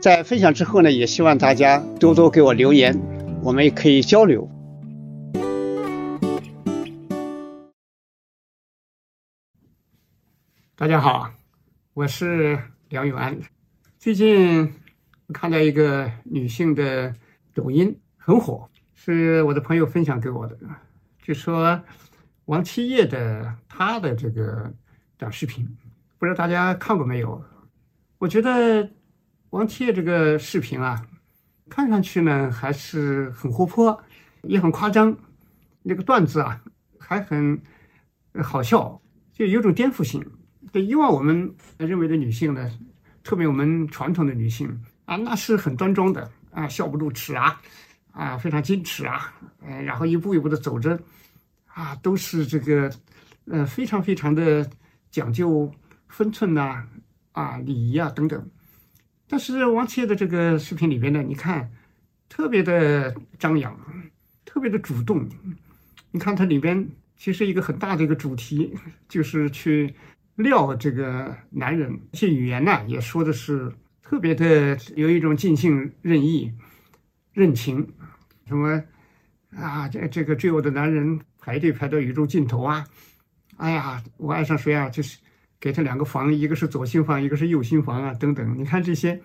在分享之后呢，也希望大家多多给我留言，我们也可以交流。大家好，我是梁永安。最近看到一个女性的抖音很火，是我的朋友分享给我的，就说王七叶的她的这个短视频，不知道大家看过没有？我觉得王七叶这个视频啊，看上去呢还是很活泼，也很夸张，那个段子啊还很好笑，就有种颠覆性。对以往我们认为的女性呢，特别我们传统的女性啊，那是很端庄的啊，笑不露齿啊，啊，非常矜持啊，呃，然后一步一步的走着，啊，都是这个，呃，非常非常的讲究分寸呐，啊，礼仪啊等等。但是王七的这个视频里边呢，你看，特别的张扬，特别的主动。你看它里边其实一个很大的一个主题就是去。撩这个男人，这些语言呢，也说的是特别的有一种尽兴、任意、任情，什么啊，这这个追我的男人排队排到宇宙尽头啊！哎呀，我爱上谁啊？就是给他两个房，一个是左心房，一个是右心房啊，等等。你看这些，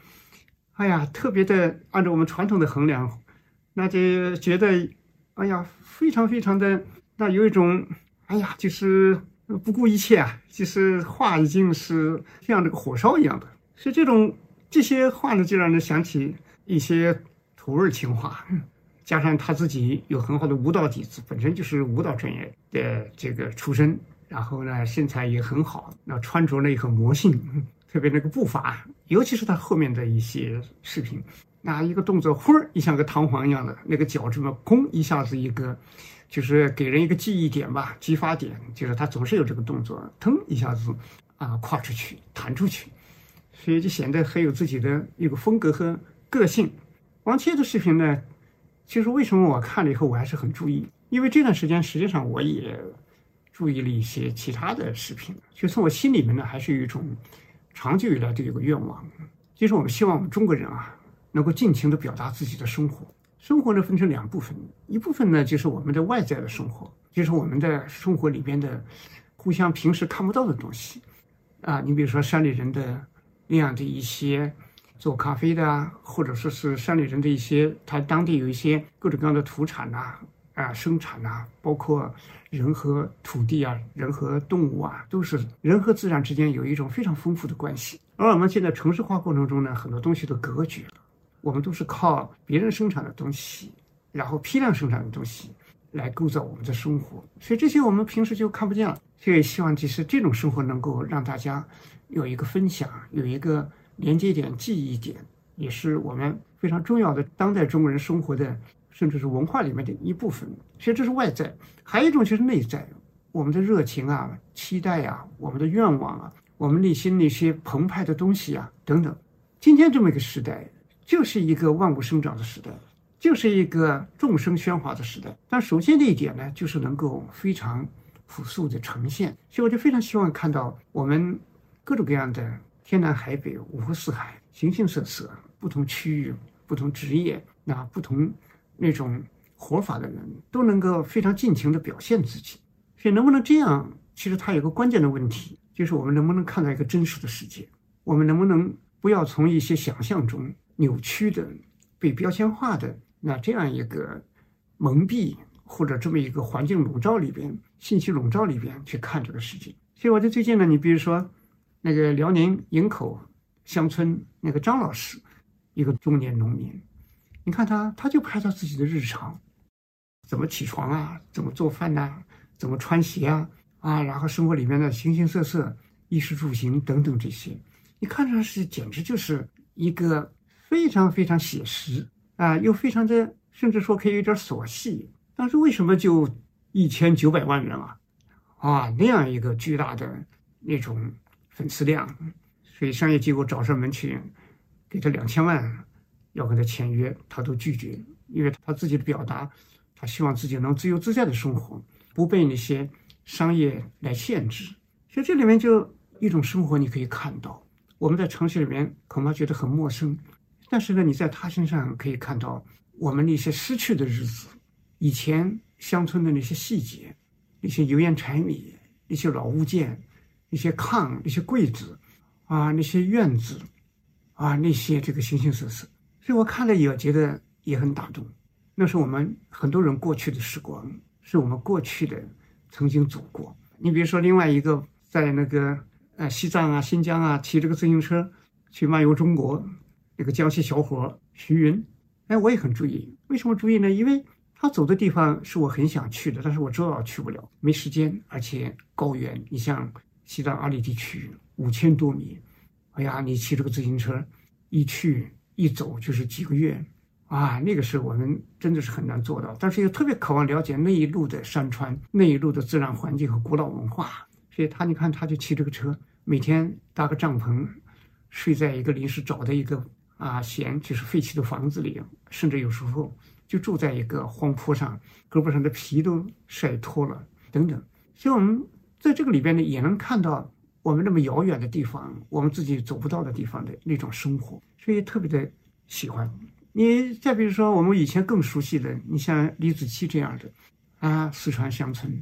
哎呀，特别的按照我们传统的衡量，那就觉得，哎呀，非常非常的，那有一种，哎呀，就是。不顾一切啊！其实话已经是像这个火烧一样的，所以这种这些话呢，就让人想起一些土味情话。加上他自己有很好的舞蹈底子，本身就是舞蹈专业的这个出身，然后呢身材也很好，那穿着呢也很魔性，特别那个步伐，尤其是他后面的一些视频，那一个动作，忽儿一像个弹簧一样的那个脚这么空一下子一个。就是给人一个记忆点吧，激发点，就是他总是有这个动作，腾一下子啊跨出去，弹出去，所以就显得很有自己的一个风格和个性。王切的视频呢，其实为什么我看了以后我还是很注意？因为这段时间实际上我也注意了一些其他的视频，就从我心里面呢还是有一种长久以来的有个愿望，就是我们希望我们中国人啊能够尽情的表达自己的生活。生活呢分成两部分，一部分呢就是我们的外在的生活，就是我们的生活里边的互相平时看不到的东西啊。你比如说山里人的那样的一些做咖啡的啊，或者说是山里人的一些，他当地有一些各种各样的土产呐啊生产呐，包括人和土地啊，人和动物啊，都是人和自然之间有一种非常丰富的关系。而我们现在城市化过程中呢，很多东西都隔绝了。我们都是靠别人生产的东西，然后批量生产的东西来构造我们的生活，所以这些我们平时就看不见了。所以希望其实这种生活能够让大家有一个分享，有一个连接点、记忆点，也是我们非常重要的当代中国人生活的，甚至是文化里面的一部分。其实这是外在，还有一种就是内在，我们的热情啊、期待啊、我们的愿望啊、我们内心那些澎湃的东西啊等等。今天这么一个时代。就是一个万物生长的时代，就是一个众生喧哗的时代。但首先的一点呢，就是能够非常朴素的呈现。所以我就非常希望看到我们各种各样的天南海北、五湖四海、形形色色、不同区域、不同职业、那不同那种活法的人，都能够非常尽情的表现自己。所以能不能这样？其实它有个关键的问题，就是我们能不能看到一个真实的世界？我们能不能不要从一些想象中？扭曲的被标签化的那这样一个蒙蔽或者这么一个环境笼罩里边、信息笼罩里边去看这个世界。所以我在最近呢，你比如说那个辽宁营口乡村那个张老师，一个中年农民，你看他，他就拍他自己的日常，怎么起床啊，怎么做饭呐，怎么穿鞋啊，啊，然后生活里面的形形色色、衣食住行等等这些，你看上去简直就是一个非常非常写实啊，又非常的甚至说可以有点琐细。但是为什么就一千九百万人啊？啊，那样一个巨大的那种粉丝量，所以商业机构找上门去给他两千万，要跟他签约，他都拒绝，因为他自己的表达。他希望自己能自由自在的生活，不被那些商业来限制。所以这里面就一种生活，你可以看到，我们在城市里面恐怕觉得很陌生，但是呢，你在他身上可以看到我们那些失去的日子，以前乡村的那些细节，那些油盐柴米，那些老物件，那些炕，那些柜子，啊，那些院子，啊，那些这个形形色色。所以我看了也觉得也很打动。那是我们很多人过去的时光，是我们过去的曾经走过。你比如说，另外一个在那个呃西藏啊、新疆啊，骑这个自行车去漫游中国，那个江西小伙徐云，哎，我也很注意。为什么注意呢？因为他走的地方是我很想去的，但是我知道去不了，没时间，而且高原。你像西藏阿里地区五千多米，哎呀，你骑这个自行车一去一走就是几个月。啊，那个是我们真的是很难做到，但是又特别渴望了解那一路的山川、那一路的自然环境和古老文化。所以他，你看，他就骑这个车，每天搭个帐篷，睡在一个临时找的一个啊闲就是废弃的房子里，甚至有时候就住在一个荒坡上，胳膊上的皮都晒脱了等等。所以，我们在这个里边呢，也能看到我们那么遥远的地方，我们自己走不到的地方的那种生活，所以特别的喜欢。你再比如说，我们以前更熟悉的，你像李子柒这样的，啊，四川乡村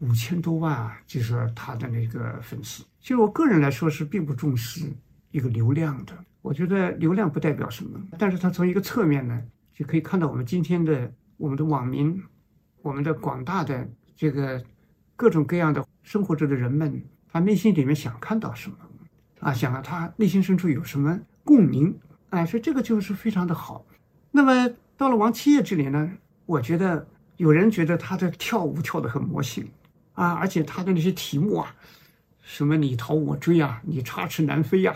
五千多万啊，就是他的那个粉丝。其实我个人来说是并不重视一个流量的，我觉得流量不代表什么，但是他从一个侧面呢，就可以看到我们今天的我们的网民，我们的广大的这个各种各样的生活着的人们，他内心里面想看到什么，啊，想他内心深处有什么共鸣。哎，所以这个就是非常的好。那么到了王七叶这里呢，我觉得有人觉得他的跳舞跳得很魔性啊，而且他的那些题目啊，什么你逃我追啊，你插翅难飞呀，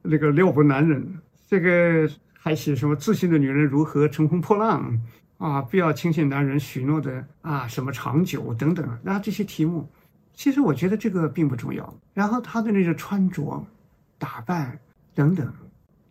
那个撩拨男人，这个还写什么自信的女人如何乘风破浪啊，不要轻信男人许诺的啊什么长久等等。那这些题目，其实我觉得这个并不重要。然后他的那个穿着、打扮等等。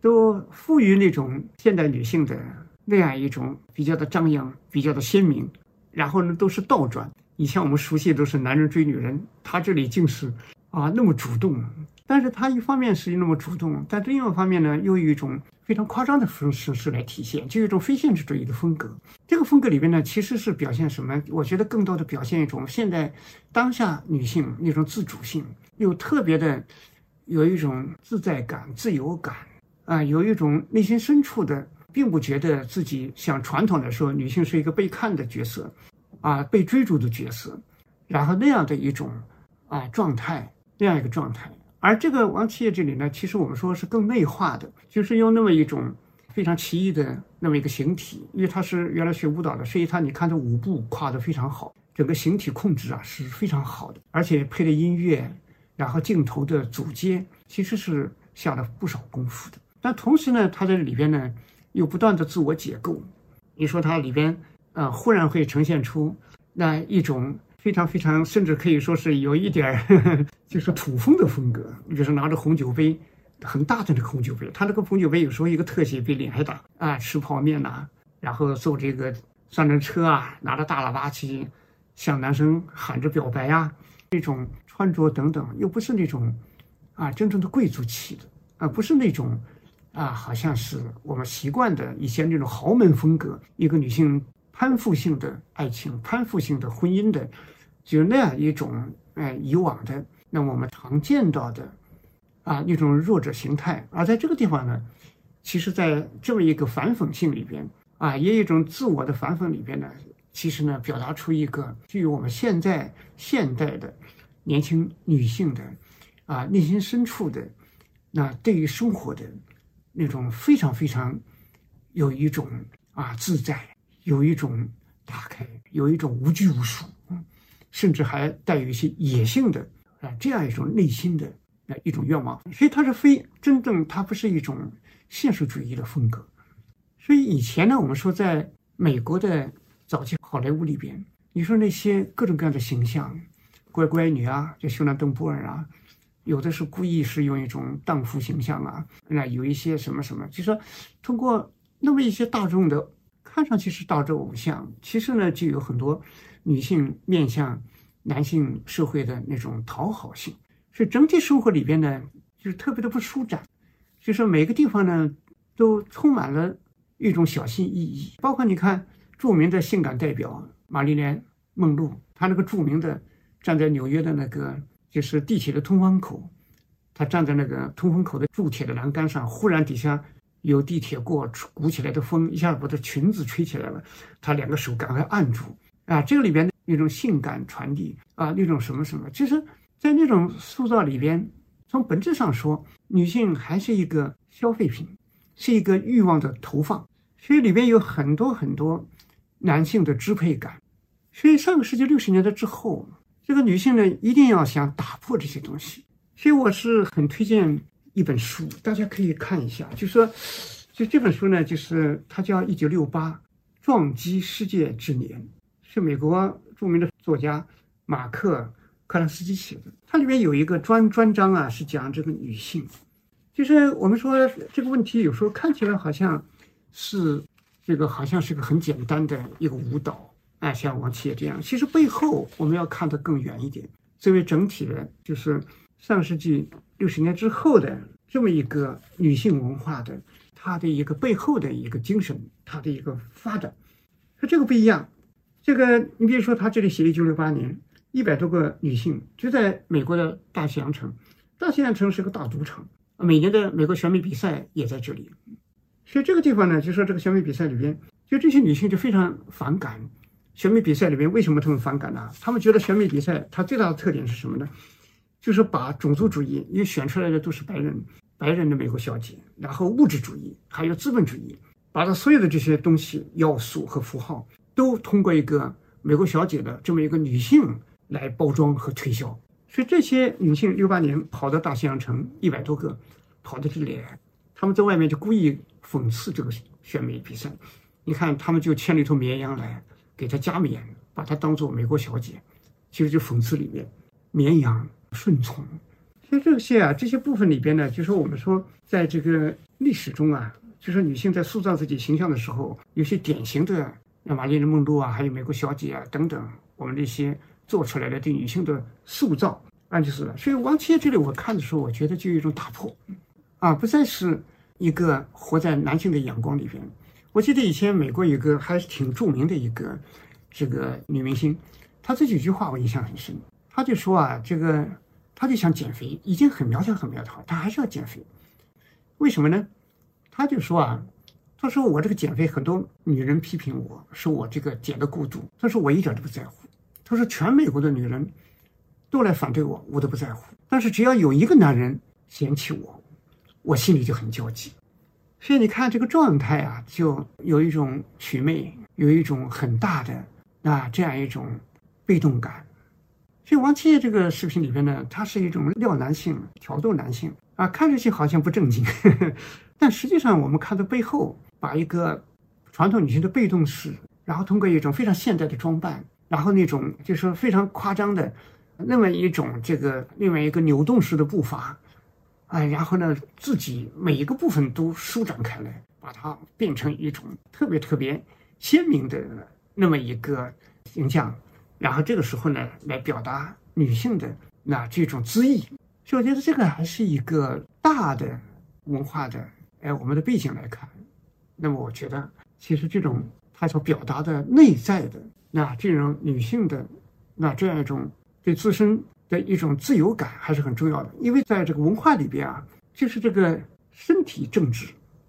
都赋予那种现代女性的那样一种比较的张扬、比较的鲜明，然后呢都是倒转。以前我们熟悉都是男人追女人，他这里竟是啊那么主动。但是他一方面是那么主动，但另外一方面呢又有一种非常夸张的方式来体现，就一种非现实主义的风格。这个风格里边呢其实是表现什么？我觉得更多的表现一种现在当下女性那种自主性，又特别的有一种自在感、自由感。啊，有一种内心深处的，并不觉得自己像传统的说女性是一个被看的角色，啊，被追逐的角色，然后那样的一种啊状态，那样一个状态。而这个王七叶这里呢，其实我们说是更内化的，就是用那么一种非常奇异的那么一个形体，因为他是原来学舞蹈的，所以他你看他舞步跨得非常好，整个形体控制啊是非常好的，而且配的音乐，然后镜头的组接，其实是下了不少功夫的。但同时呢，他在里边呢，又不断的自我解构。你说它里边啊，忽然会呈现出那一种非常非常，甚至可以说是有一点儿就是土风的风格。你比如说拿着红酒杯，很大的那个红酒杯，他那个红酒杯有时候一个特写比脸还大啊，吃泡面呐，然后坐这个三轮车啊，拿着大喇叭去向男生喊着表白呀，这种穿着等等，又不是那种啊真正的贵族气的啊，不是那种。啊，好像是我们习惯的一些那种豪门风格，一个女性攀附性的爱情、攀附性的婚姻的，就那样一种，哎，以往的那我们常见到的，啊，一种弱者形态。而在这个地方呢，其实在这么一个反讽性里边啊，也有一种自我的反讽里边呢，其实呢，表达出一个具有我们现在现代的年轻女性的啊内心深处的那对于生活的那种非常非常有一种啊自在，有一种打开，有一种无拘无束，甚至还带有一些野性的啊这样一种内心的啊一种愿望。所以它是非真正，它不是一种现实主义的风格。所以以前呢，我们说在美国的早期好莱坞里边，你说那些各种各样的形象，乖乖女啊，就休兰邓波尔啊。有的是故意是用一种荡妇形象啊，那有一些什么什么，就说通过那么一些大众的看上去是大众偶像，其实呢就有很多女性面向男性社会的那种讨好性，所以整体生活里边呢就是特别的不舒展，就是每个地方呢都充满了一种小心翼翼，包括你看著名的性感代表玛丽莲梦露，她那个著名的站在纽约的那个。就是地铁的通风口，他站在那个通风口的铸铁的栏杆上，忽然底下有地铁过，鼓起来的风一下把他裙子吹起来了，他两个手赶快按住啊！这个里边那种性感传递啊，那种什么什么，其实，在那种塑造里边，从本质上说，女性还是一个消费品，是一个欲望的投放，所以里边有很多很多男性的支配感。所以上个世纪六十年代之后。这个女性呢，一定要想打破这些东西，所以我是很推荐一本书，大家可以看一下。就说，就这本书呢，就是它叫《一九六八撞击世界之年》，是美国著名的作家马克·克拉斯基写的。它里面有一个专专章啊，是讲这个女性。就是我们说这个问题，有时候看起来好像是这个，好像是个很简单的一个舞蹈。哎，像王琦也这样，其实背后我们要看得更远一点。作为整体的，就是上世纪六十年之后的这么一个女性文化的，它的一个背后的一个精神，它的一个发展，和这个不一样。这个你比如说，他这里写一九六八年，一百多个女性就在美国的大西洋城，大西洋城是个大赌场，每年的美国选美比赛也在这里。所以这个地方呢，就说这个选美比赛里边，就这些女性就非常反感。选美比赛里面，为什么他们反感呢？他们觉得选美比赛它最大的特点是什么呢？就是把种族主义，因为选出来的都是白人，白人的美国小姐，然后物质主义，还有资本主义，把它所有的这些东西、要素和符号，都通过一个美国小姐的这么一个女性来包装和推销。所以这些女性六八年跑到大西洋城一百多个，跑到这里来，他们在外面就故意讽刺这个选美比赛。你看，他们就牵了一头绵羊来。给她加冕，把她当做美国小姐，其实就讽刺里面绵羊顺从。所以这些啊，这些部分里边呢，就说我们说，在这个历史中啊，就说女性在塑造自己形象的时候，有些典型的，像玛丽莲梦露啊，还有美国小姐啊等等，我们这些做出来的对女性的塑造，那，就是。所以王琦这里我看的时候，我觉得就有一种打破，啊，不再是一个活在男性的眼光里边。我记得以前美国有个还是挺著名的一个这个女明星，她这几句话我印象很深。她就说啊，这个他就想减肥，已经很苗条很苗条，他还是要减肥。为什么呢？他就说啊，他说我这个减肥，很多女人批评我说我这个减的过度，他说我一点都不在乎。他说全美国的女人都来反对我，我都不在乎。但是只要有一个男人嫌弃我，我心里就很焦急。所以你看这个状态啊，就有一种曲魅，有一种很大的啊这样一种被动感。所以王七这个视频里边呢，它是一种撩男性、挑逗男性啊，看上去好像不正经，但实际上我们看到背后，把一个传统女性的被动式，然后通过一种非常现代的装扮，然后那种就是说非常夸张的那么一种这个另外一个扭动式的步伐。哎，然后呢，自己每一个部分都舒展开来，把它变成一种特别特别鲜明的那么一个形象，然后这个时候呢，来表达女性的那这种恣意。所以我觉得这个还是一个大的文化的，哎，我们的背景来看，那么我觉得其实这种它所表达的内在的那这种女性的那这样一种对自身。的一种自由感还是很重要的，因为在这个文化里边啊，就是这个身体政治，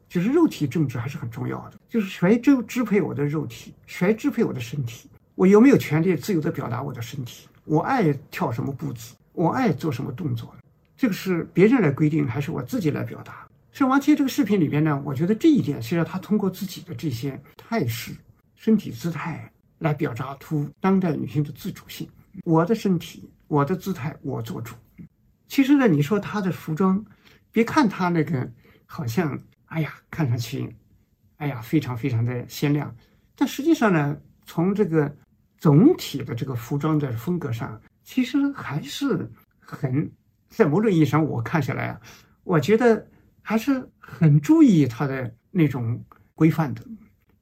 就是肉体政治还是很重要的，就是谁就支配我的肉体，谁支配我的身体，我有没有权利自由的表达我的身体？我爱跳什么步子，我爱做什么动作，这个是别人来规定，还是我自己来表达？所以王琦这个视频里边呢，我觉得这一点，实际上他通过自己的这些态势、身体姿态来表达出当代女性的自主性。我的身体，我的姿态，我做主。其实呢，你说她的服装，别看她那个好像，哎呀，看上去，哎呀，非常非常的鲜亮，但实际上呢，从这个总体的这个服装的风格上，其实还是很，在某种意义上，我看下来啊，我觉得。还是很注意他的那种规范的，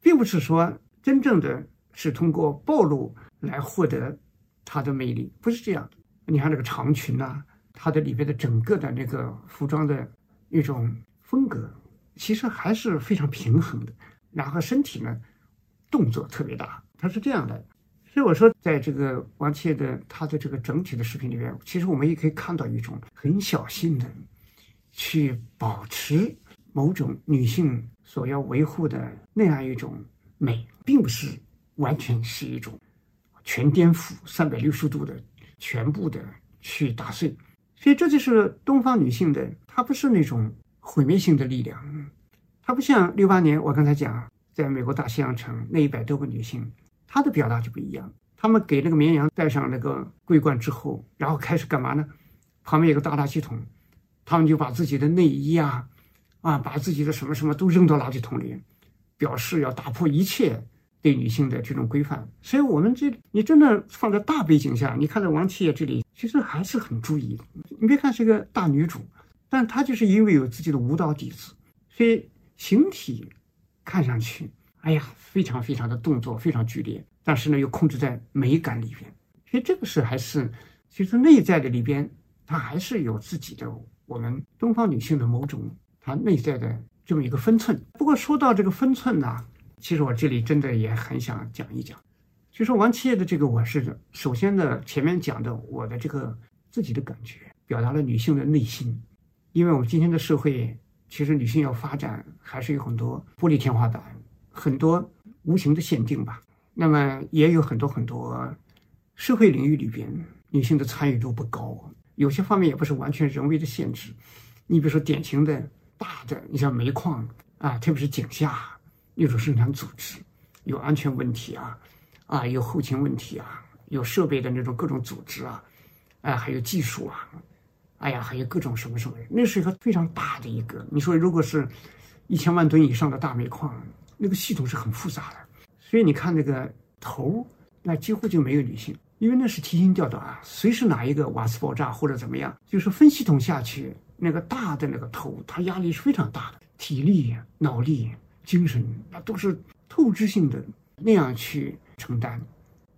并不是说真正的是通过暴露来获得它的魅力，不是这样的。你看那个长裙呐，它的里边的整个的那个服装的一种风格，其实还是非常平衡的。然后身体呢，动作特别大，它是这样的。所以我说，在这个王切的她的这个整体的视频里面，其实我们也可以看到一种很小心的。去保持某种女性所要维护的那样一种美，并不是完全是一种全颠覆、三百六十度的全部的去打碎。所以这就是东方女性的，她不是那种毁灭性的力量，她不像六八年我刚才讲，在美国大西洋城那一百多个女性，她的表达就不一样。他们给那个绵羊戴上那个桂冠之后，然后开始干嘛呢？旁边有个大垃圾桶。他们就把自己的内衣啊，啊，把自己的什么什么都扔到垃圾桶里，表示要打破一切对女性的这种规范。所以，我们这你真的放在大背景下，你看到王七爷这里，其实还是很注意的。你别看是个大女主，但她就是因为有自己的舞蹈底子，所以形体看上去，哎呀，非常非常的动作非常剧烈，但是呢，又控制在美感里边。所以这个是还是，其实内在的里边，它还是有自己的。我们东方女性的某种她内在的这么一个分寸。不过说到这个分寸呢，其实我这里真的也很想讲一讲。就说王七爷的这个，我是首先呢，前面讲的我的这个自己的感觉，表达了女性的内心。因为我们今天的社会，其实女性要发展，还是有很多玻璃天花板，很多无形的限定吧。那么也有很多很多社会领域里边，女性的参与度不高。有些方面也不是完全人为的限制，你比如说典型的大的，你像煤矿啊，特别是井下那种生产组织，有安全问题啊，啊，有后勤问题啊，有设备的那种各种组织啊，哎，还有技术啊，哎呀，还有各种什么什么，那是一个非常大的一个。你说如果是一千万吨以上的大煤矿，那个系统是很复杂的，所以你看那个头，那几乎就没有女性。因为那是提心吊胆啊，随时哪一个瓦斯爆炸或者怎么样，就是分系统下去，那个大的那个头，它压力是非常大的，体力、脑力、精神，那都是透支性的那样去承担。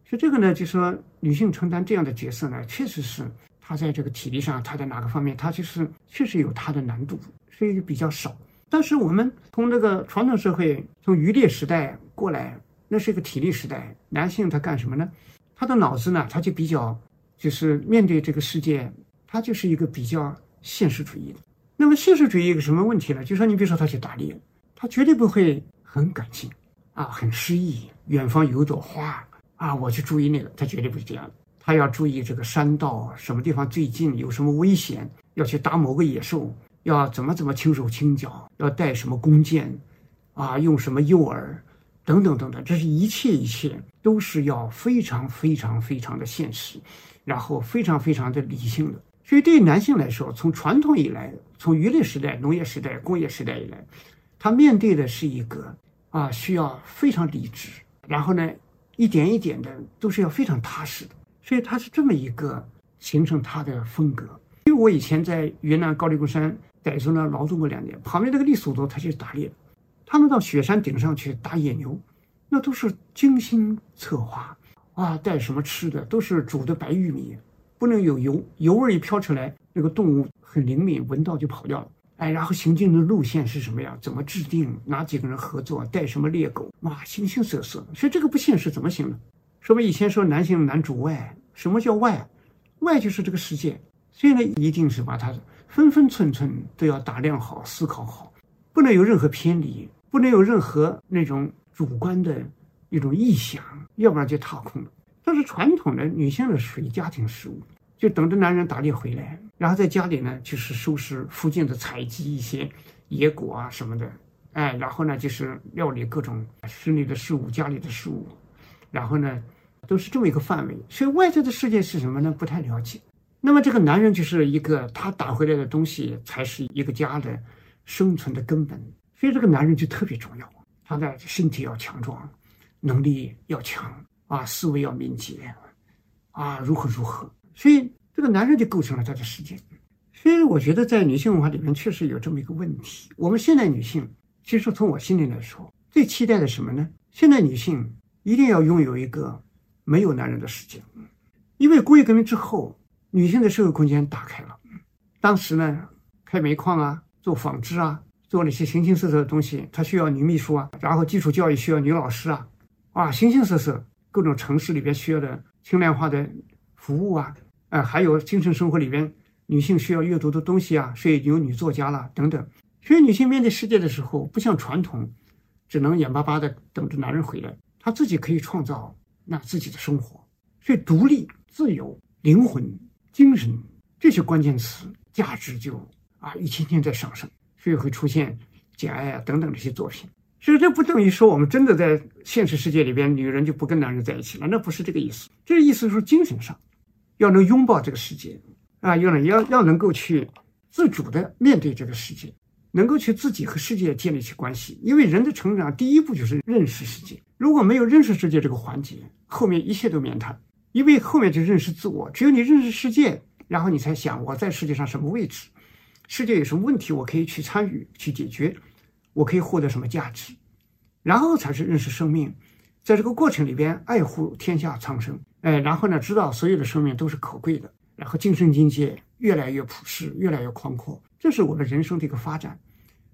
所以这个呢，就说女性承担这样的角色呢，确实是她在这个体力上，她在哪个方面，她就是确实有她的难度，所以比较少。当时我们从那个传统社会，从渔猎时代过来，那是一个体力时代，男性他干什么呢？他的脑子呢，他就比较，就是面对这个世界，他就是一个比较现实主义的。那么现实主义一个什么问题呢？就说你比如说他去打猎，他绝对不会很感性啊，很诗意。远方有一朵花啊，我去注意那个，他绝对不是这样的。他要注意这个山道什么地方最近有什么危险，要去打某个野兽，要怎么怎么轻手轻脚，要带什么弓箭，啊，用什么诱饵。等等等等，这是一切一切都是要非常非常非常的现实，然后非常非常的理性的。所以对于男性来说，从传统以来，从渔猎时代、农业时代、工业时代以来，他面对的是一个啊需要非常理智，然后呢一点一点的都是要非常踏实的。所以他是这么一个形成他的风格。因为我以前在云南高黎贡山傣族呢劳动过两年，旁边那个傈僳族他就是打猎。他们到雪山顶上去打野牛，那都是精心策划啊，带什么吃的都是煮的白玉米，不能有油，油味一飘出来，那个动物很灵敏，闻到就跑掉了。哎，然后行进的路线是什么样？怎么制定？哪几个人合作？带什么猎狗？哇，形形色色。所以这个不现实怎么行呢？说明以前说男性男主外，什么叫外？外就是这个世界。所以呢，一定是把它分分寸寸都要打量好，思考好。不能有任何偏离，不能有任何那种主观的一种臆想，要不然就踏空了。但是传统的女性的属于家庭事务，就等着男人打猎回来，然后在家里呢就是收拾附近的采集一些野果啊什么的，哎，然后呢就是料理各种室内的事务、家里的事务，然后呢都是这么一个范围。所以外在的世界是什么呢？不太了解。那么这个男人就是一个他打回来的东西，才是一个家的生存的根本。所以这个男人就特别重要，他的身体要强壮，能力要强啊，思维要敏捷啊，如何如何。所以这个男人就构成了他的世界。所以我觉得在女性文化里面确实有这么一个问题。我们现代女性，其实从我心里来说，最期待的什么呢？现代女性一定要拥有一个没有男人的世界，因为工业革命之后。女性的社会空间打开了，当时呢，开煤矿啊，做纺织啊，做那些形形色色的东西，它需要女秘书啊，然后基础教育需要女老师啊，啊，形形色色，各种城市里边需要的轻量化的服务啊，呃，还有精神生活里边女性需要阅读的东西啊，所以有女作家了等等。所以女性面对世界的时候，不像传统，只能眼巴巴的等着男人回来，她自己可以创造那自己的生活，所以独立、自由、灵魂。精神这些关键词价值就啊一天天在上升，所以会出现《简爱》啊等等这些作品。所以这不等于说我们真的在现实世界里边，女人就不跟男人在一起了，那不是这个意思。这意思是精神上要能拥抱这个世界啊，要能要要能够去自主的面对这个世界，能够去自己和世界建立起关系。因为人的成长第一步就是认识世界，如果没有认识世界这个环节，后面一切都免谈。因为后面就认识自我，只有你认识世界，然后你才想我在世界上什么位置，世界有什么问题，我可以去参与去解决，我可以获得什么价值，然后才是认识生命，在这个过程里边爱护天下苍生，哎，然后呢知道所有的生命都是可贵的，然后精神境界越来越朴实，越来越宽阔，这是我们人生的一个发展。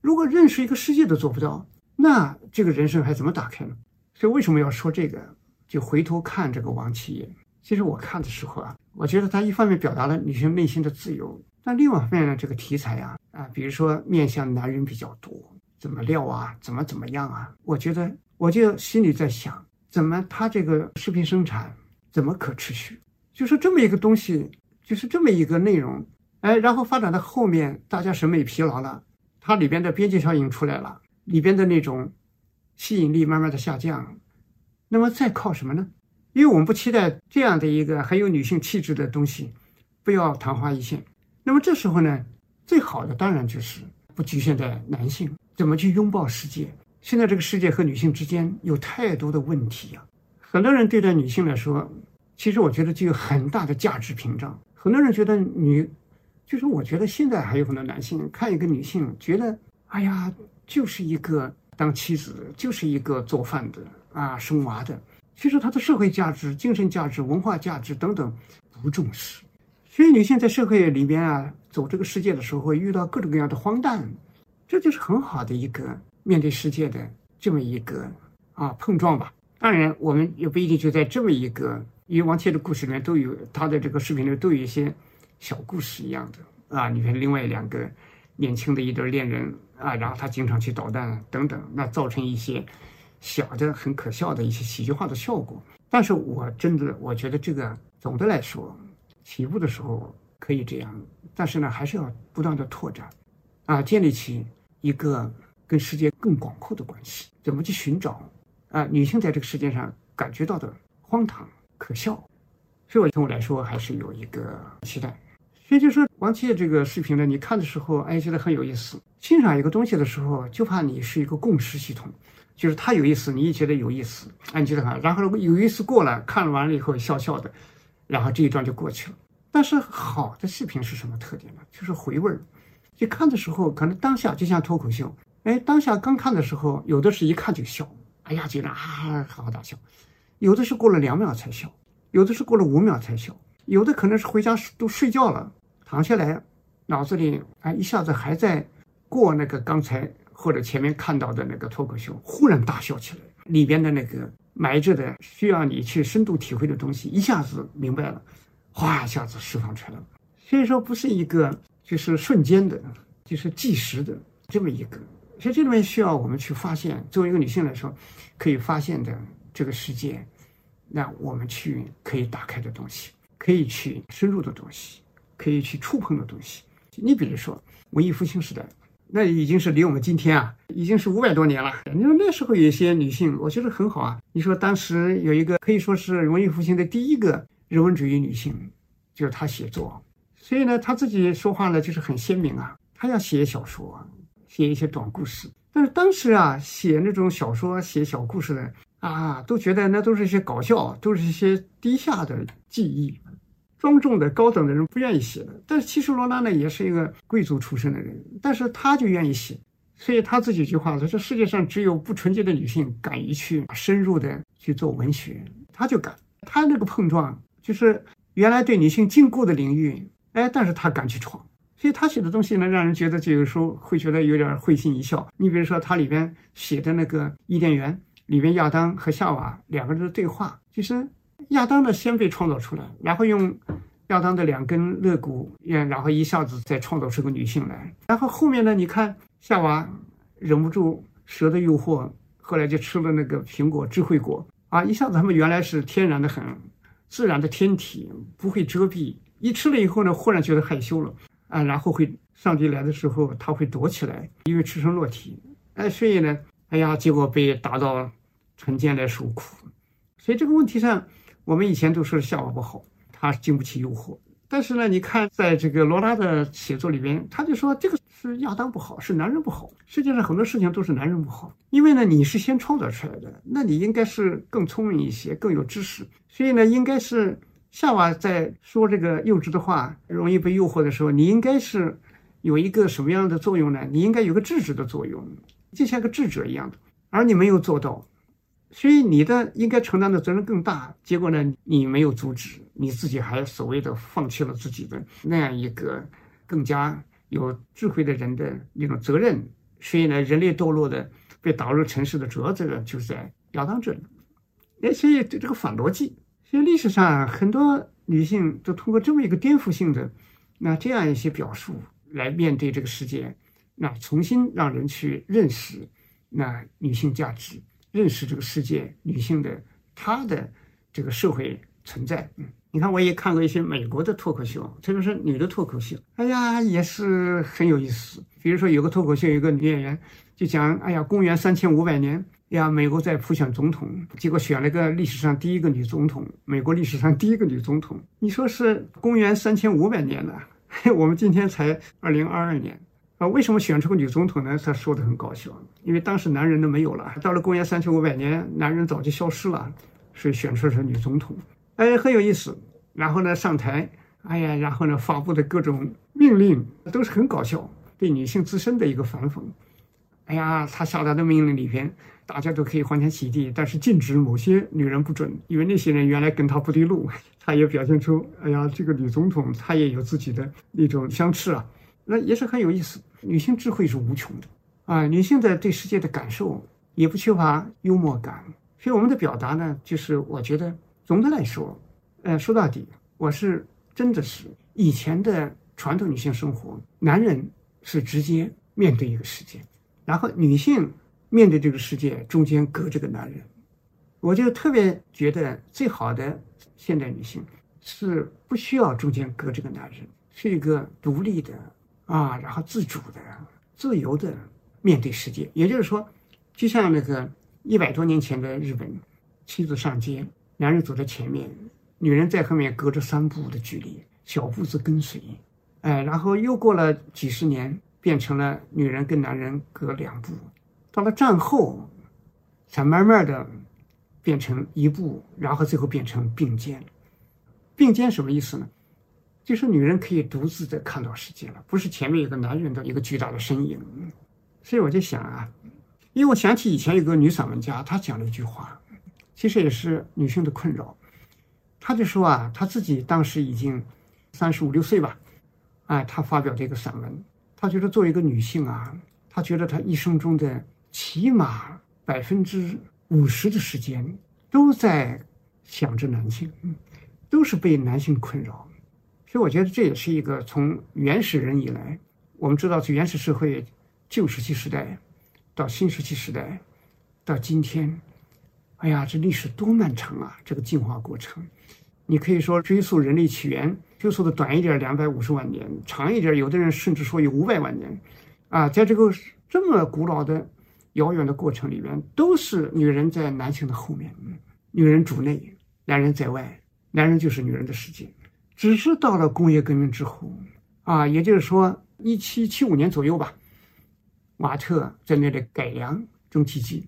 如果认识一个世界都做不到，那这个人生还怎么打开呢？所以为什么要说这个？就回头看这个王启业。其实我看的时候啊，我觉得它一方面表达了女性内心的自由，但另外一方面呢，这个题材啊啊，比如说面向男人比较多，怎么料啊，怎么怎么样啊，我觉得我就心里在想，怎么他这个视频生产怎么可持续？就是这么一个东西，就是这么一个内容，哎，然后发展到后面，大家审美疲劳了，它里边的边际效应出来了，里边的那种吸引力慢慢的下降，那么再靠什么呢？因为我们不期待这样的一个很有女性气质的东西，不要昙花一现。那么这时候呢，最好的当然就是不局限在男性，怎么去拥抱世界？现在这个世界和女性之间有太多的问题呀。很多人对待女性来说，其实我觉得就有很大的价值屏障。很多人觉得女，就是我觉得现在还有很多男性看一个女性，觉得哎呀，就是一个当妻子，就是一个做饭的啊，生娃的。其实她的社会价值、精神价值、文化价值等等不重视，所以女性在社会里边啊走这个世界的时候会遇到各种各样的荒诞，这就是很好的一个面对世界的这么一个啊碰撞吧。当然，我们也不一定就在这么一个，因为王切的故事里面都有他的这个视频里都有一些小故事一样的啊。你看另外两个年轻的一对恋人啊，然后他经常去捣蛋等等，那造成一些。小的很可笑的一些喜剧化的效果，但是我真的我觉得这个总的来说，起步的时候可以这样，但是呢还是要不断的拓展，啊，建立起一个跟世界更广阔的关系。怎么去寻找啊？女性在这个世界上感觉到的荒唐可笑，所以我从我来说还是有一个期待。所以就说王七这个视频呢，你看的时候哎觉得很有意思，欣赏一个东西的时候就怕你是一个共识系统。就是他有意思，你也觉得有意思，你觉得好，然后有意思过了，看完了以后笑笑的，然后这一段就过去了。但是好的视频是什么特点呢？就是回味儿。就看的时候，可能当下就像脱口秀，哎，当下刚看的时候，有的是一看就笑，哎呀，觉得啊，哈哈大笑；有的是过了两秒才笑，有的是过了五秒才笑，有的可能是回家都睡觉了，躺下来，脑子里啊一下子还在过那个刚才。或者前面看到的那个脱口秀，忽然大笑起来，里边的那个埋着的需要你去深度体会的东西，一下子明白了，哗一下子释放出来了。所以说，不是一个就是瞬间的，就是即时的这么一个所以这里面需要我们去发现，作为一个女性来说，可以发现的这个世界，那我们去可以打开的东西，可以去深入的东西，可以去触碰的东西。你比如说文艺复兴时代，那已经是离我们今天啊，已经是五百多年了。你说那时候有一些女性，我觉得很好啊。你说当时有一个可以说是文艺复兴的第一个人文主义女性，就是她写作，所以呢，她自己说话呢就是很鲜明啊。她要写小说，写一些短故事。但是当时啊，写那种小说、写小故事的啊，都觉得那都是一些搞笑，都是一些低下的技艺。庄重的、高等的人不愿意写的，但是其实罗拉呢也是一个贵族出身的人，但是他就愿意写，所以他自己一句话说：“这世界上只有不纯洁的女性敢于去深入的去做文学，他就敢。他那个碰撞就是原来对女性禁锢的领域，哎，但是他敢去闯，所以他写的东西呢，让人觉得这个时候会觉得有点会心一笑。你比如说他里边写的那个伊甸园里边亚当和夏娃两个人的对话，其实。亚当呢，先被创造出来，然后用亚当的两根肋骨，然后一下子再创造出个女性来。然后后面呢，你看夏娃忍不住蛇的诱惑，后来就吃了那个苹果智慧果啊，一下子他们原来是天然的很自然的天体，不会遮蔽。一吃了以后呢，忽然觉得害羞了啊，然后会上帝来的时候他会躲起来，因为赤身裸体。哎，所以呢，哎呀，结果被打到沉间来受苦。所以这个问题上。我们以前都说夏娃不好，她经不起诱惑。但是呢，你看，在这个罗拉的写作里边，他就说这个是亚当不好，是男人不好。世界上很多事情都是男人不好，因为呢，你是先创造出来的，那你应该是更聪明一些，更有知识。所以呢，应该是夏娃在说这个幼稚的话，容易被诱惑的时候，你应该是有一个什么样的作用呢？你应该有个制止的作用，就像个智者一样的，而你没有做到。所以你的应该承担的责任更大，结果呢，你没有阻止，你自己还所谓的放弃了自己的那样一个更加有智慧的人的那种责任。所以呢，人类堕落的被打入城市的主要责任就是在亚当这里。哎，所以这这个反逻辑，所以历史上很多女性都通过这么一个颠覆性的那这样一些表述来面对这个世界，那重新让人去认识那女性价值。认识这个世界，女性的她的这个社会存在，嗯，你看我也看过一些美国的脱口秀，特别是女的脱口秀，哎呀，也是很有意思。比如说有个脱口秀，有个女演员就讲，哎呀，公元三千五百年呀，美国在普选总统，结果选了个历史上第一个女总统，美国历史上第一个女总统。你说是公元三千五百年了，我们今天才二零二二年。啊，为什么选出个女总统呢？他说的很搞笑，因为当时男人都没有了，到了公元三千五百年，男人早就消失了，所以选出是女总统，哎，很有意思。然后呢，上台，哎呀，然后呢，发布的各种命令都是很搞笑，对女性自身的一个反讽。哎呀，他下达的命令里边，大家都可以欢天喜地，但是禁止某些女人不准，因为那些人原来跟他不对路。他也表现出，哎呀，这个女总统她也有自己的一种相斥啊。那也是很有意思。女性智慧是无穷的啊，女性的对世界的感受也不缺乏幽默感。所以我们的表达呢，就是我觉得总的来说，呃，说到底，我是真的是以前的传统女性生活，男人是直接面对一个世界，然后女性面对这个世界中间隔着个男人。我就特别觉得最好的现代女性是不需要中间隔着个男人，是一个独立的。啊，然后自主的、自由的面对世界，也就是说，就像那个一百多年前的日本，妻子上街，男人走在前面，女人在后面隔着三步的距离，小步子跟随，哎，然后又过了几十年，变成了女人跟男人隔两步，到了战后，才慢慢的变成一步，然后最后变成并肩，并肩什么意思呢？就是女人可以独自的看到世界了，不是前面有个男人的一个巨大的身影。所以我就想啊，因为我想起以前有个女散文家，她讲了一句话，其实也是女性的困扰。她就说啊，她自己当时已经三十五六岁吧，哎，她发表这个散文，她觉得作为一个女性啊，她觉得她一生中的起码百分之五十的时间都在想着男性，都是被男性困扰。所以我觉得这也是一个从原始人以来，我们知道从原始社会旧石器时代，到新石器时代，到今天，哎呀，这历史多漫长啊！这个进化过程，你可以说追溯人类起源，追溯的短一点两百五十万年，长一点，有的人甚至说有五百万年，啊，在这个这么古老的、遥远的过程里面，都是女人在男性的后面，女人主内，男人在外，男人就是女人的世界。只是到了工业革命之后，啊，也就是说一七七五年左右吧，瓦特在那里改良蒸汽机，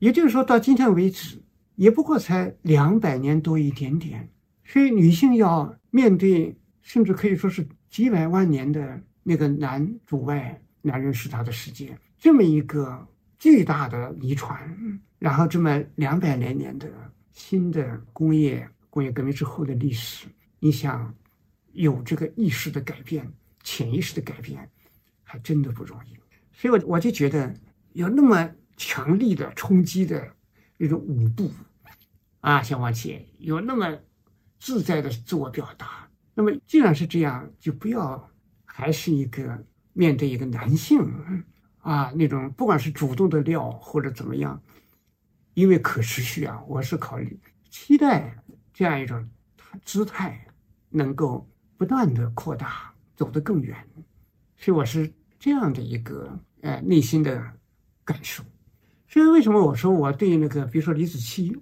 也就是说到今天为止，也不过才两百年多一点点。所以女性要面对，甚至可以说是几百万年的那个男主外，男人是他的世界，这么一个巨大的遗传，然后这么两百来年的新的工业工业革命之后的历史。你想有这个意识的改变、潜意识的改变，还真的不容易。所以，我我就觉得有那么强力的冲击的那种舞步啊，像王姐有那么自在的自我表达。那么，既然是这样，就不要还是一个面对一个男性啊那种，不管是主动的料或者怎么样，因为可持续啊，我是考虑期待这样一种姿态。能够不断的扩大，走得更远，所以我是这样的一个呃内心的感受。所以为什么我说我对那个，比如说李子柒，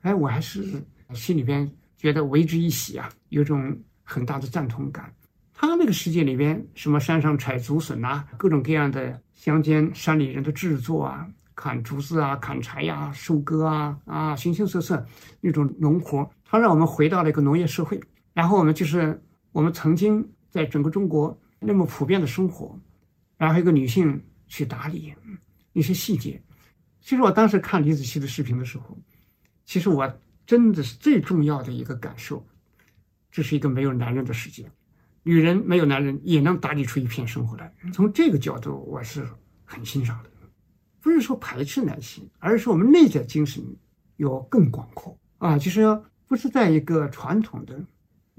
哎，我还是心里边觉得为之一喜啊，有种很大的赞同感。他那个世界里边，什么山上采竹笋呐，各种各样的乡间山里人的制作啊，砍竹子啊，砍柴呀，收割啊，啊，形形色色那种农活，他让我们回到了一个农业社会。然后我们就是我们曾经在整个中国那么普遍的生活，然后一个女性去打理一些细节。其实我当时看李子柒的视频的时候，其实我真的是最重要的一个感受，这是一个没有男人的世界，女人没有男人也能打理出一片生活来。从这个角度，我是很欣赏的，不是说排斥男性，而是我们内在精神要更广阔啊，就是不是在一个传统的。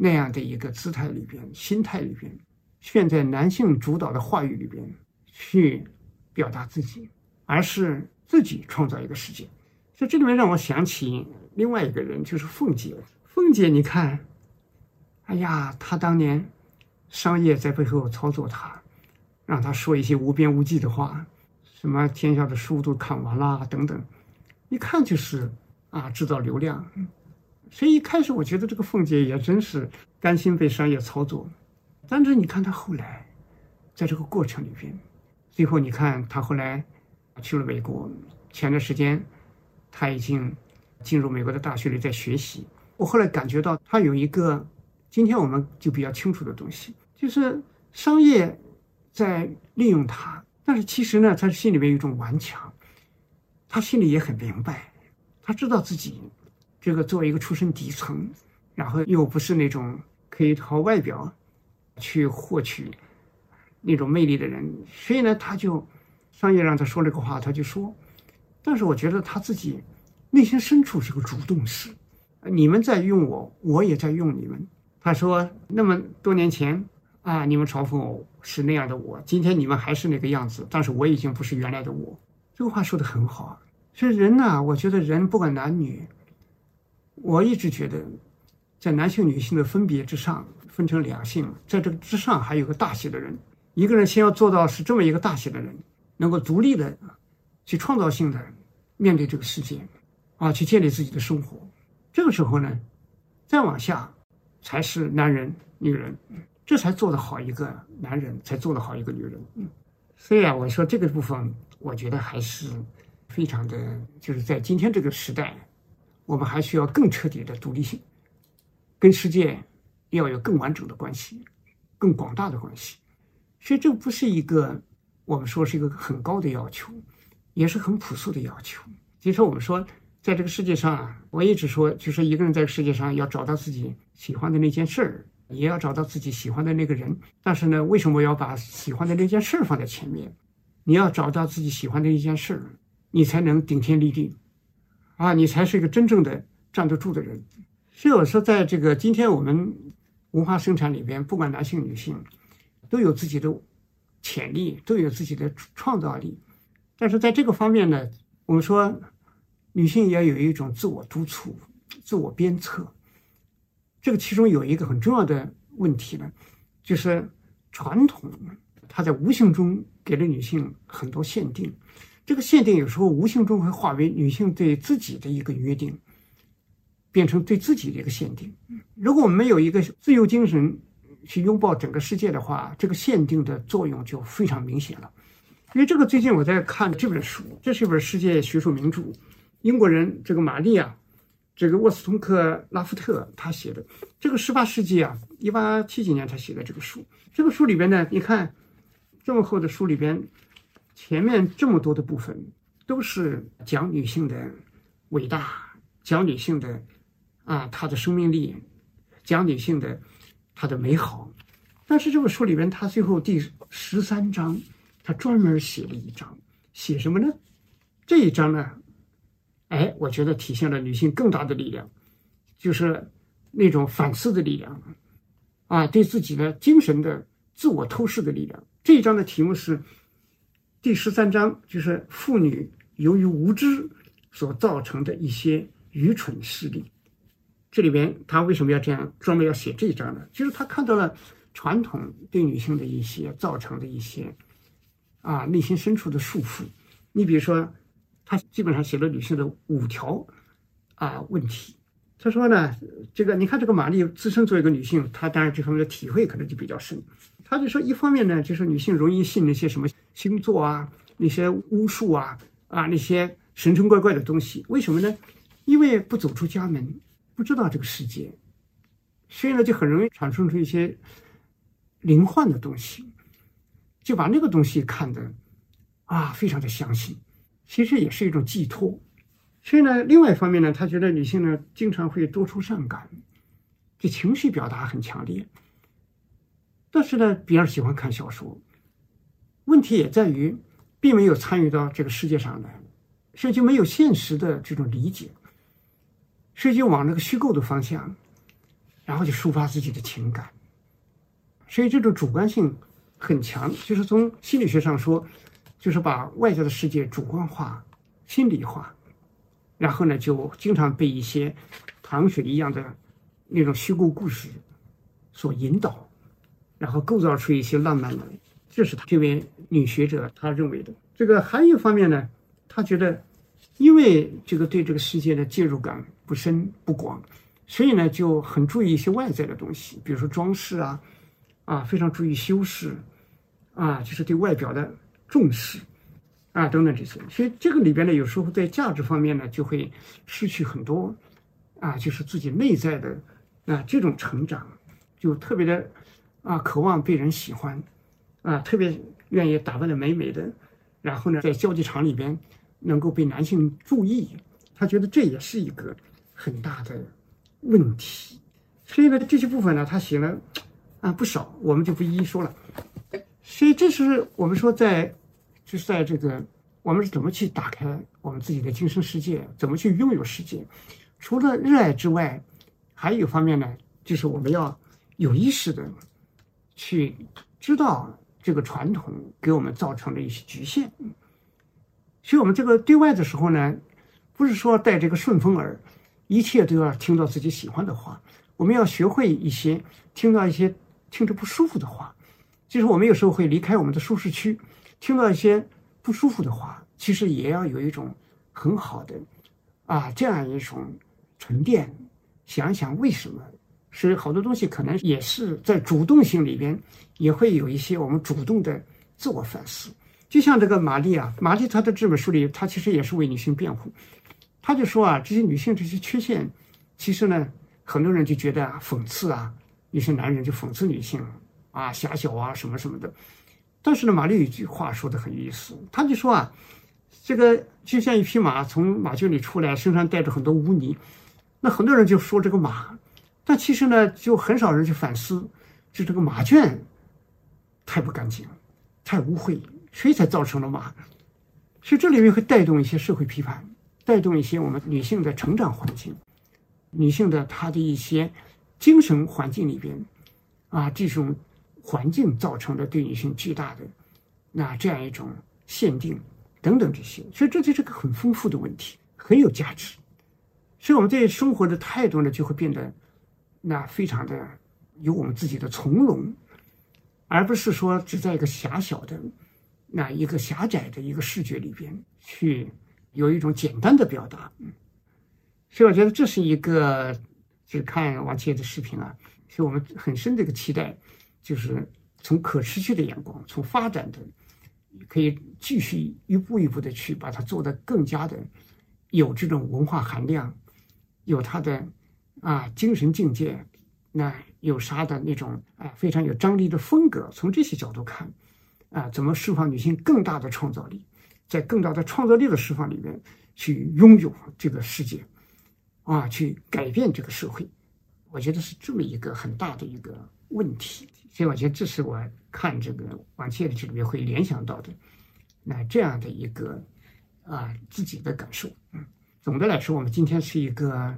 那样的一个姿态里边、心态里边，现在男性主导的话语里边去表达自己，而是自己创造一个世界。所以这里面让我想起另外一个人，就是凤姐。凤姐，你看，哎呀，她当年商业在背后操作她，让她说一些无边无际的话，什么天下的书都看完了等等，一看就是啊，制造流量。所以一开始我觉得这个凤姐也真是甘心被商业操作，但是你看她后来，在这个过程里边，最后你看她后来去了美国，前段时间她已经进入美国的大学里在学习。我后来感觉到她有一个今天我们就比较清楚的东西，就是商业在利用她，但是其实呢，她心里面有一种顽强，她心里也很明白，她知道自己。这个作为一个出身底层，然后又不是那种可以靠外表去获取那种魅力的人，所以呢，他就商业让他说这个话，他就说。但是我觉得他自己内心深处是个主动式，你们在用我，我也在用你们。他说那么多年前啊，你们嘲讽我是那样的我，今天你们还是那个样子，但是我已经不是原来的我。这个话说的很好。所以人呢，我觉得人不管男女。我一直觉得，在男性、女性的分别之上，分成两性，在这个之上还有个大写的人。一个人先要做到是这么一个大写的人，能够独立的、去创造性的面对这个世界，啊，去建立自己的生活。这个时候呢，再往下才是男人、女人，这才做得好一个男人，才做得好一个女人。嗯所以啊，我说这个部分，我觉得还是非常的，就是在今天这个时代。我们还需要更彻底的独立性，跟世界要有更完整的关系，更广大的关系。所以这不是一个我们说是一个很高的要求，也是很朴素的要求。其实我们说，在这个世界上啊，我一直说，就是一个人在世界上要找到自己喜欢的那件事儿，也要找到自己喜欢的那个人。但是呢，为什么要把喜欢的那件事儿放在前面？你要找到自己喜欢的一件事儿，你才能顶天立地。啊，你才是一个真正的站得住的人。所以我说，在这个今天我们文化生产里边，不管男性女性，都有自己的潜力，都有自己的创造力。但是在这个方面呢，我们说女性也要有一种自我督促、自我鞭策。这个其中有一个很重要的问题呢，就是传统它在无形中给了女性很多限定，这个限定有时候无形中会化为女性对自己的一个约定，变成对自己的一个限定。如果我们没有一个自由精神去拥抱整个世界的话，这个限定的作用就非常明显了。因为这个最近我在看这本书，这是一本世界学术名著，英国人这个玛丽啊。这个沃斯通克拉夫特他写的这个十八世纪啊，一八七几年他写的这个书。这个书里边呢，你看这么厚的书里边，前面这么多的部分都是讲女性的伟大，讲女性的啊她的生命力，讲女性的她的美好。但是这本书里边，他最后第十三章，他专门写了一章，写什么呢？这一章呢？哎，我觉得体现了女性更大的力量，就是那种反思的力量，啊，对自己的精神的自我透视的力量。这一章的题目是第十三章，就是妇女由于无知所造成的一些愚蠢事例。这里边他为什么要这样专门要写这一章呢？就是他看到了传统对女性的一些造成的一些啊内心深处的束缚。你比如说。他基本上写了女性的五条啊问题。他说呢，这个你看这个玛丽自身作为一个女性，她当然这方面的体会可能就比较深。他就说，一方面呢，就是女性容易信那些什么星座啊、那些巫术啊、啊那些神神怪怪的东西。为什么呢？因为不走出家门，不知道这个世界，所以呢就很容易产生出一些灵幻的东西，就把那个东西看得啊非常的相信。其实也是一种寄托，所以呢，另外一方面呢，他觉得女性呢经常会多愁善感，这情绪表达很强烈。但是呢，比较喜欢看小说，问题也在于并没有参与到这个世界上来，所以就没有现实的这种理解，所以就往那个虚构的方向，然后就抒发自己的情感，所以这种主观性很强，就是从心理学上说。就是把外在的世界主观化、心理化，然后呢，就经常被一些糖水一样的那种虚构故事所引导，然后构造出一些浪漫的。这是他这位女学者她认为的。这个还有一方面呢，她觉得，因为这个对这个世界的介入感不深不广，所以呢就很注意一些外在的东西，比如说装饰啊，啊，非常注意修饰，啊，就是对外表的。重视，啊，等等这些，所以这个里边呢，有时候在价值方面呢，就会失去很多，啊，就是自己内在的，啊，这种成长，就特别的，啊，渴望被人喜欢，啊，特别愿意打扮的美美的，然后呢，在交际场里边能够被男性注意，他觉得这也是一个很大的问题，所以呢，这些部分呢，他写了啊不少，我们就不一一说了，所以这是我们说在。就是在这个，我们是怎么去打开我们自己的精神世界，怎么去拥有世界？除了热爱之外，还有一方面呢，就是我们要有意识的去知道这个传统给我们造成的一些局限。所以，我们这个对外的时候呢，不是说带这个顺风耳，一切都要听到自己喜欢的话。我们要学会一些听到一些听着不舒服的话，就是我们有时候会离开我们的舒适区。听到一些不舒服的话，其实也要有一种很好的啊，这样一种沉淀，想想为什么。所以好多东西可能也是在主动性里边，也会有一些我们主动的自我反思。就像这个玛丽啊，玛丽她的这本书里，她其实也是为女性辩护。她就说啊，这些女性这些缺陷，其实呢，很多人就觉得啊，讽刺啊，一些男人就讽刺女性啊，狭小啊，什么什么的。但是呢，玛丽有一句话说的很有意思，她就说啊，这个就像一匹马从马圈里出来，身上带着很多污泥，那很多人就说这个马，但其实呢，就很少人去反思，就这个马圈太不干净，太污秽，所以才造成了马。所以这里面会带动一些社会批判，带动一些我们女性的成长环境，女性的她的一些精神环境里边啊，这种。环境造成的对女性巨大的那这样一种限定，等等这些，所以这就是个很丰富的问题，很有价值。所以我们对生活的态度呢，就会变得那非常的有我们自己的从容，而不是说只在一个狭小的那一个狭窄的一个视觉里边去有一种简单的表达。嗯所以我觉得这是一个，就看王杰的视频啊，是我们很深的一个期待，就是从可持续的眼光，从发展的，可以继续一步一步的去把它做得更加的有这种文化含量，有它的啊精神境界，那有啥的那种啊非常有张力的风格，从这些角度看，啊怎么释放女性更大的创造力，在更大的创造力的释放里面去拥有这个世界。啊，去改变这个社会，我觉得是这么一个很大的一个问题。所以我觉得这是我看这个王切的这里面会联想到的，那这样的一个啊自己的感受。嗯，总的来说，我们今天是一个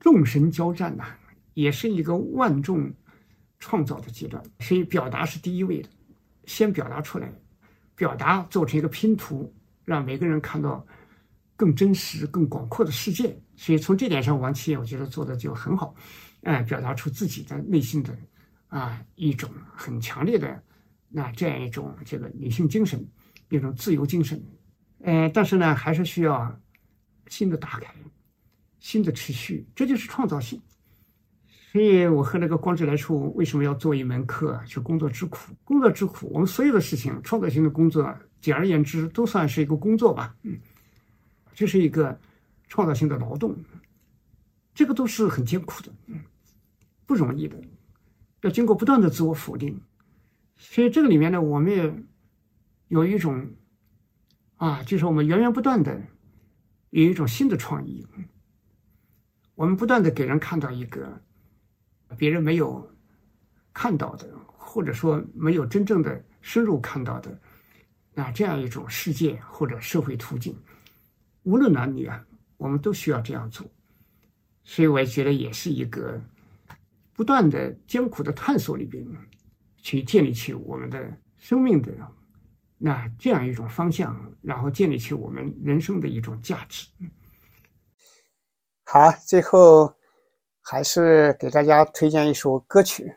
众神交战呐，也是一个万众创造的阶段。所以表达是第一位的，先表达出来，表达做成一个拼图，让每个人看到。更真实、更广阔的世界，所以从这点上，王琦我觉得做的就很好，哎，表达出自己的内心的啊一种很强烈的那这样一种这个女性精神，一种自由精神，呃，但是呢，还是需要新的打开、新的持续，这就是创造性。所以我和那个光之来处为什么要做一门课，就工作之苦，工作之苦，我们所有的事情，创造性的工作，简而言之，都算是一个工作吧，嗯。这是一个创造性的劳动，这个都是很艰苦的，嗯。不容易的，要经过不断的自我否定。所以这个里面呢，我们也有一种啊，就是我们源源不断的有一种新的创意，我们不断的给人看到一个别人没有看到的，或者说没有真正的深入看到的那这样一种世界或者社会途径。无论男女啊，我们都需要这样做，所以我也觉得也是一个不断的艰苦的探索里边，去建立起我们的生命的那这样一种方向，然后建立起我们人生的一种价值。好，最后还是给大家推荐一首歌曲。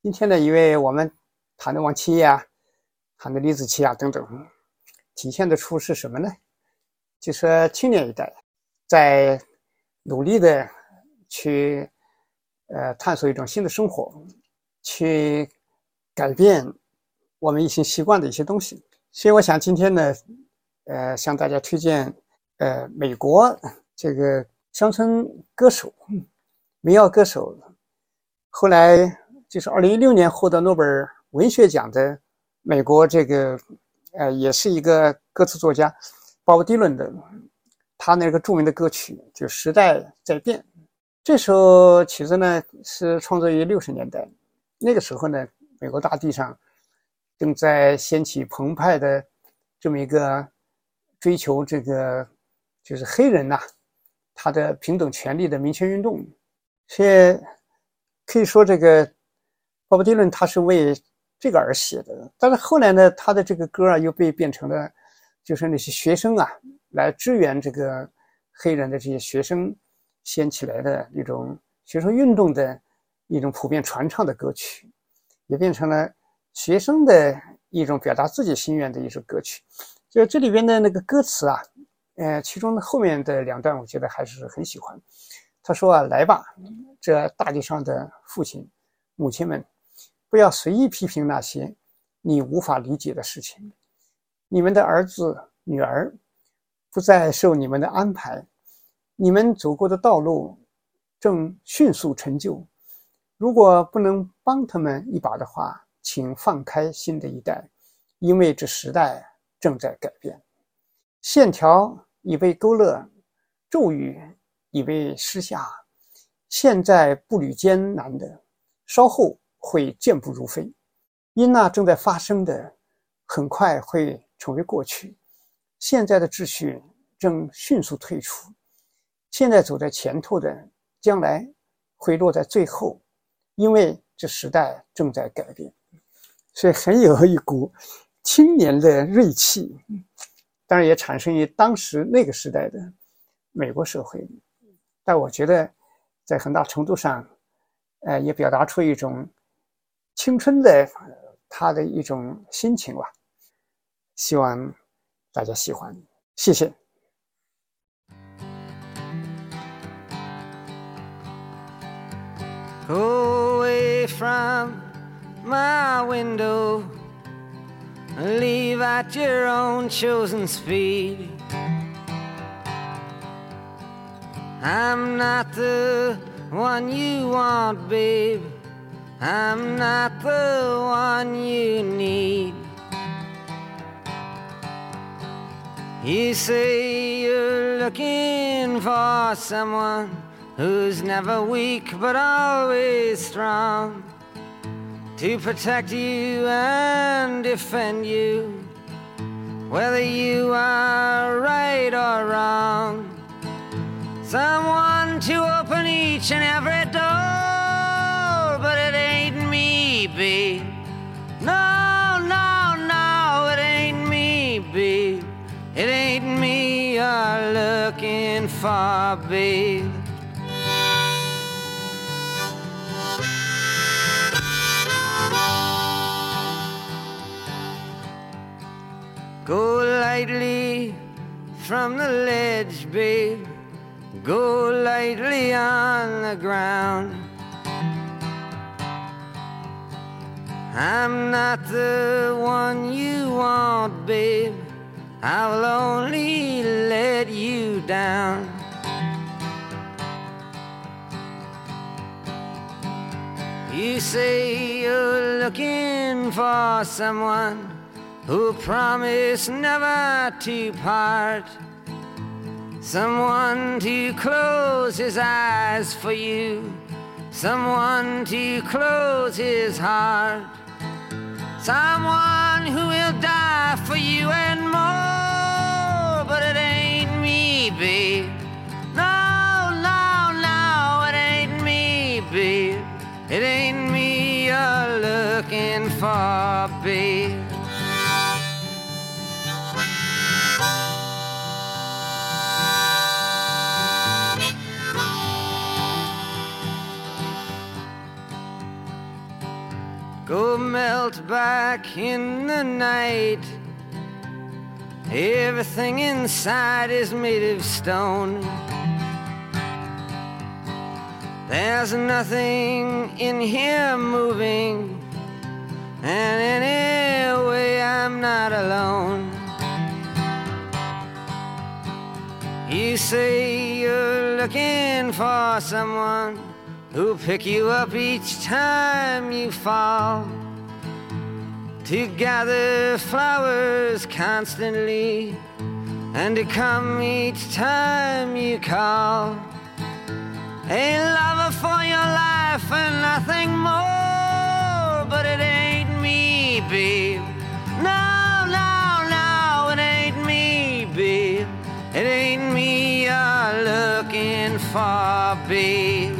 今天呢，因为我们谈的王七呀，谈的李子柒啊等等，体现的出是什么呢？就说青年一代在努力的去呃探索一种新的生活，去改变我们一些习惯的一些东西。所以我想今天呢，呃，向大家推荐呃美国这个乡村歌手、民谣歌手，后来就是二零一六年获得诺贝尔文学奖的美国这个呃也是一个歌词作家。鲍勃迪伦的他那个著名的歌曲就《时代在变》，这首曲子呢是创作于六十年代。那个时候呢，美国大地上正在掀起澎湃的这么一个追求这个就是黑人呐他的平等权利的民权运动。所以可以说，这个鲍勃迪伦他是为这个而写的。但是后来呢，他的这个歌啊又被变成了。就是那些学生啊，来支援这个黑人的这些学生掀起来的一种学生运动的一种普遍传唱的歌曲，也变成了学生的一种表达自己心愿的一首歌曲。就这里边的那个歌词啊，呃，其中的后面的两段，我觉得还是很喜欢。他说啊：“来吧，这大地上的父亲、母亲们，不要随意批评那些你无法理解的事情。”你们的儿子、女儿不再受你们的安排，你们走过的道路正迅速成就。如果不能帮他们一把的话，请放开新的一代，因为这时代正在改变。线条已被勾勒，咒语已被施下。现在步履艰难的，稍后会健步如飞，因那正在发生的，很快会。成为过去，现在的秩序正迅速退出，现在走在前头的将来会落在最后，因为这时代正在改变，所以很有一股青年的锐气。当然也产生于当时那个时代的美国社会。但我觉得，在很大程度上，呃，也表达出一种青春的他的一种心情吧。希望大家喜欢，谢谢。Away from my window. Leave at your own chosen speed. I'm not the one you want, babe. I'm not the one you need. You say you're looking for someone who's never weak but always strong to protect you and defend you, whether you are right or wrong. Someone to open each and every door, but it ain't me, babe. No, no, no, it ain't me, babe. It ain't me you're looking for, babe. Lightly from the ledge, babe. Go lightly on the ground. I'm not the one you want, babe. I will only let you down. You say you're looking for someone who promised never to part. Someone to close his eyes for you, someone to close his heart, someone who will die for you and more. But it ain't me, babe. No, no, no, it ain't me, babe. It ain't me you're looking for, babe. Go melt back in the night. Everything inside is made of stone. There's nothing in here moving, and anyway, I'm not alone. You say you're looking for someone who'll pick you up each time you fall. To gather flowers constantly and to come each time you call. A lover for your life and nothing more, but it ain't me, babe. No, no, no, it ain't me, babe. It ain't me you're looking for, babe.